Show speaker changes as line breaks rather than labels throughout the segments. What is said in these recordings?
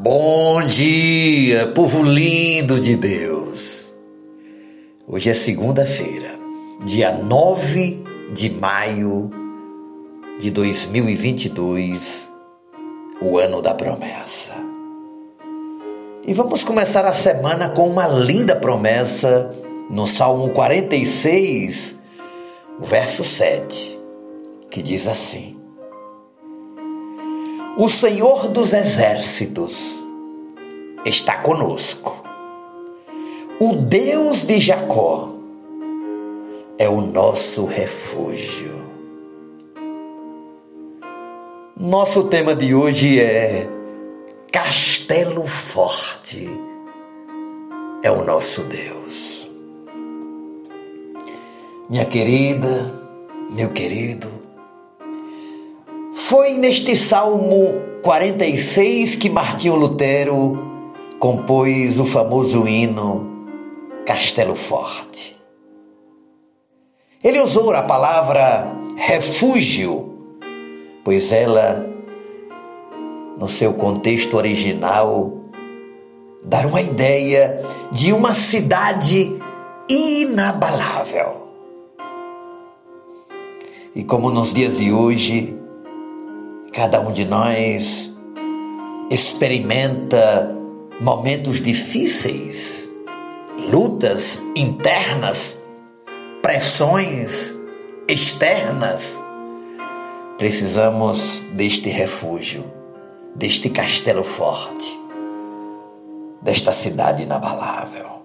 Bom dia, povo lindo de Deus. Hoje é segunda-feira, dia 9 de maio de 2022, o ano da promessa. E vamos começar a semana com uma linda promessa no Salmo 46, verso 7, que diz assim: o Senhor dos Exércitos está conosco. O Deus de Jacó é o nosso refúgio. Nosso tema de hoje é Castelo Forte é o nosso Deus. Minha querida, meu querido, foi neste Salmo 46 que Martinho Lutero compôs o famoso hino Castelo Forte. Ele usou a palavra refúgio, pois ela, no seu contexto original, dá uma ideia de uma cidade inabalável. E como nos dias de hoje, Cada um de nós experimenta momentos difíceis, lutas internas, pressões externas. Precisamos deste refúgio, deste castelo forte, desta cidade inabalável.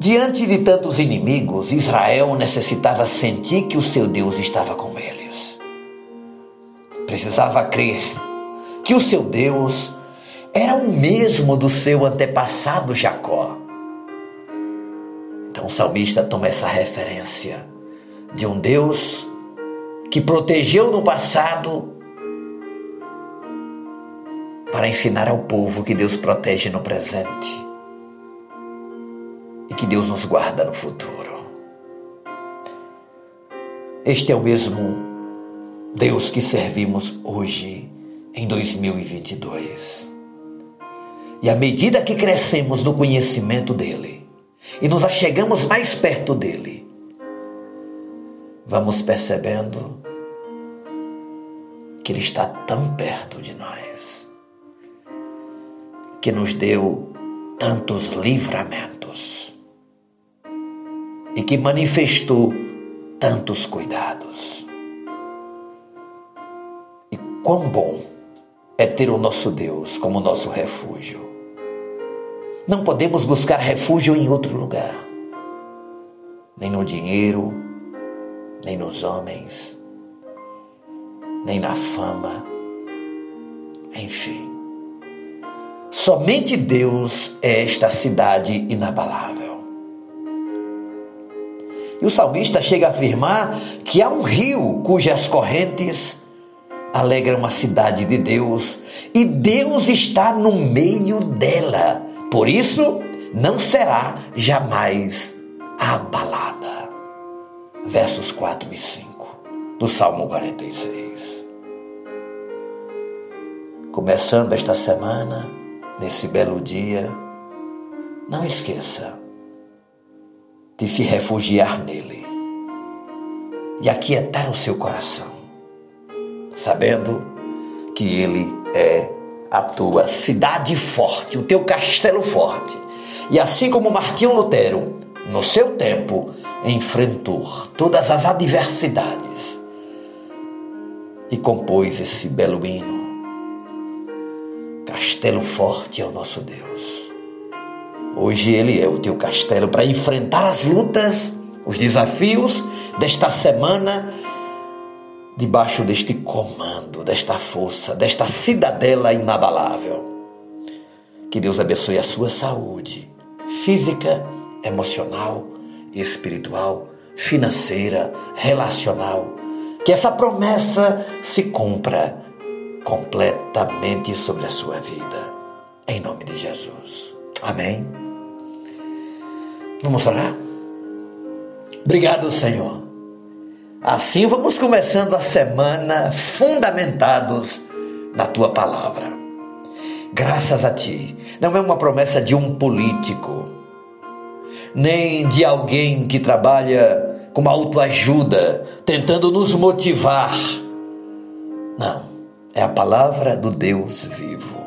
Diante de tantos inimigos, Israel necessitava sentir que o seu Deus estava com eles precisava crer que o seu Deus era o mesmo do seu antepassado Jacó. Então o salmista toma essa referência de um Deus que protegeu no passado para ensinar ao povo que Deus protege no presente e que Deus nos guarda no futuro. Este é o mesmo Deus que servimos hoje, em 2022. E à medida que crescemos no conhecimento dEle e nos achegamos mais perto dEle, vamos percebendo que Ele está tão perto de nós, que nos deu tantos livramentos e que manifestou tantos cuidados. Quão bom é ter o nosso Deus como nosso refúgio. Não podemos buscar refúgio em outro lugar, nem no dinheiro, nem nos homens, nem na fama, enfim. Somente Deus é esta cidade inabalável. E o salmista chega a afirmar que há um rio cujas correntes alegra uma cidade de Deus e Deus está no meio dela. Por isso, não será jamais abalada. Versos 4 e 5 do Salmo 46. Começando esta semana, nesse belo dia, não esqueça de se refugiar nele e aquietar o seu coração sabendo que Ele é a tua cidade forte, o teu castelo forte. E assim como Martinho Lutero, no seu tempo, enfrentou todas as adversidades e compôs esse belo hino. Castelo forte é o nosso Deus. Hoje Ele é o teu castelo para enfrentar as lutas, os desafios desta semana debaixo deste comando, desta força, desta cidadela inabalável. Que Deus abençoe a sua saúde física, emocional, espiritual, financeira, relacional. Que essa promessa se cumpra completamente sobre a sua vida. Em nome de Jesus. Amém. Vamos orar? Obrigado, Senhor Assim vamos começando a semana fundamentados na tua palavra. Graças a ti. Não é uma promessa de um político, nem de alguém que trabalha com autoajuda, tentando nos motivar. Não, é a palavra do Deus vivo.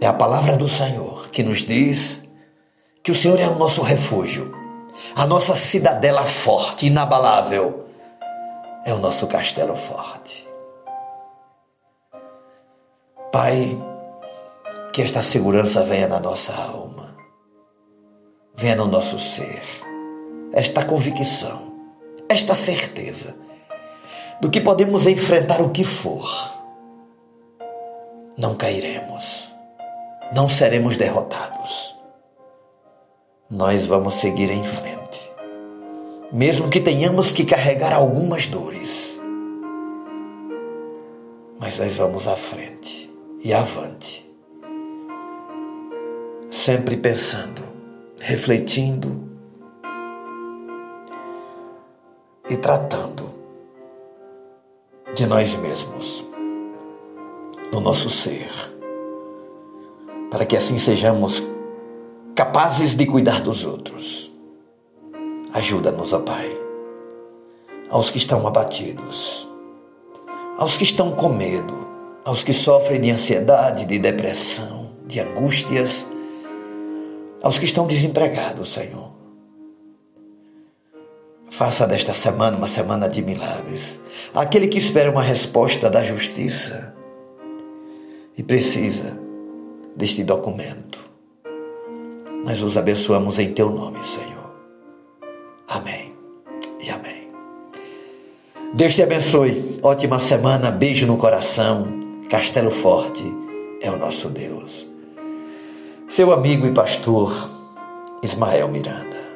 É a palavra do Senhor que nos diz que o Senhor é o nosso refúgio, a nossa cidadela forte, inabalável, é o nosso castelo forte. Pai, que esta segurança venha na nossa alma, venha no nosso ser, esta convicção, esta certeza do que podemos enfrentar o que for. Não cairemos, não seremos derrotados nós vamos seguir em frente. Mesmo que tenhamos que carregar algumas dores, mas nós vamos à frente e avante. Sempre pensando, refletindo e tratando de nós mesmos, no nosso ser, para que assim sejamos capazes de cuidar dos outros. Ajuda-nos, ó Pai, aos que estão abatidos, aos que estão com medo, aos que sofrem de ansiedade, de depressão, de angústias, aos que estão desempregados, Senhor. Faça desta semana uma semana de milagres. Aquele que espera uma resposta da justiça e precisa deste documento nós os abençoamos em teu nome, Senhor. Amém e amém. Deus te abençoe. Ótima semana. Beijo no coração. Castelo Forte é o nosso Deus. Seu amigo e pastor Ismael Miranda.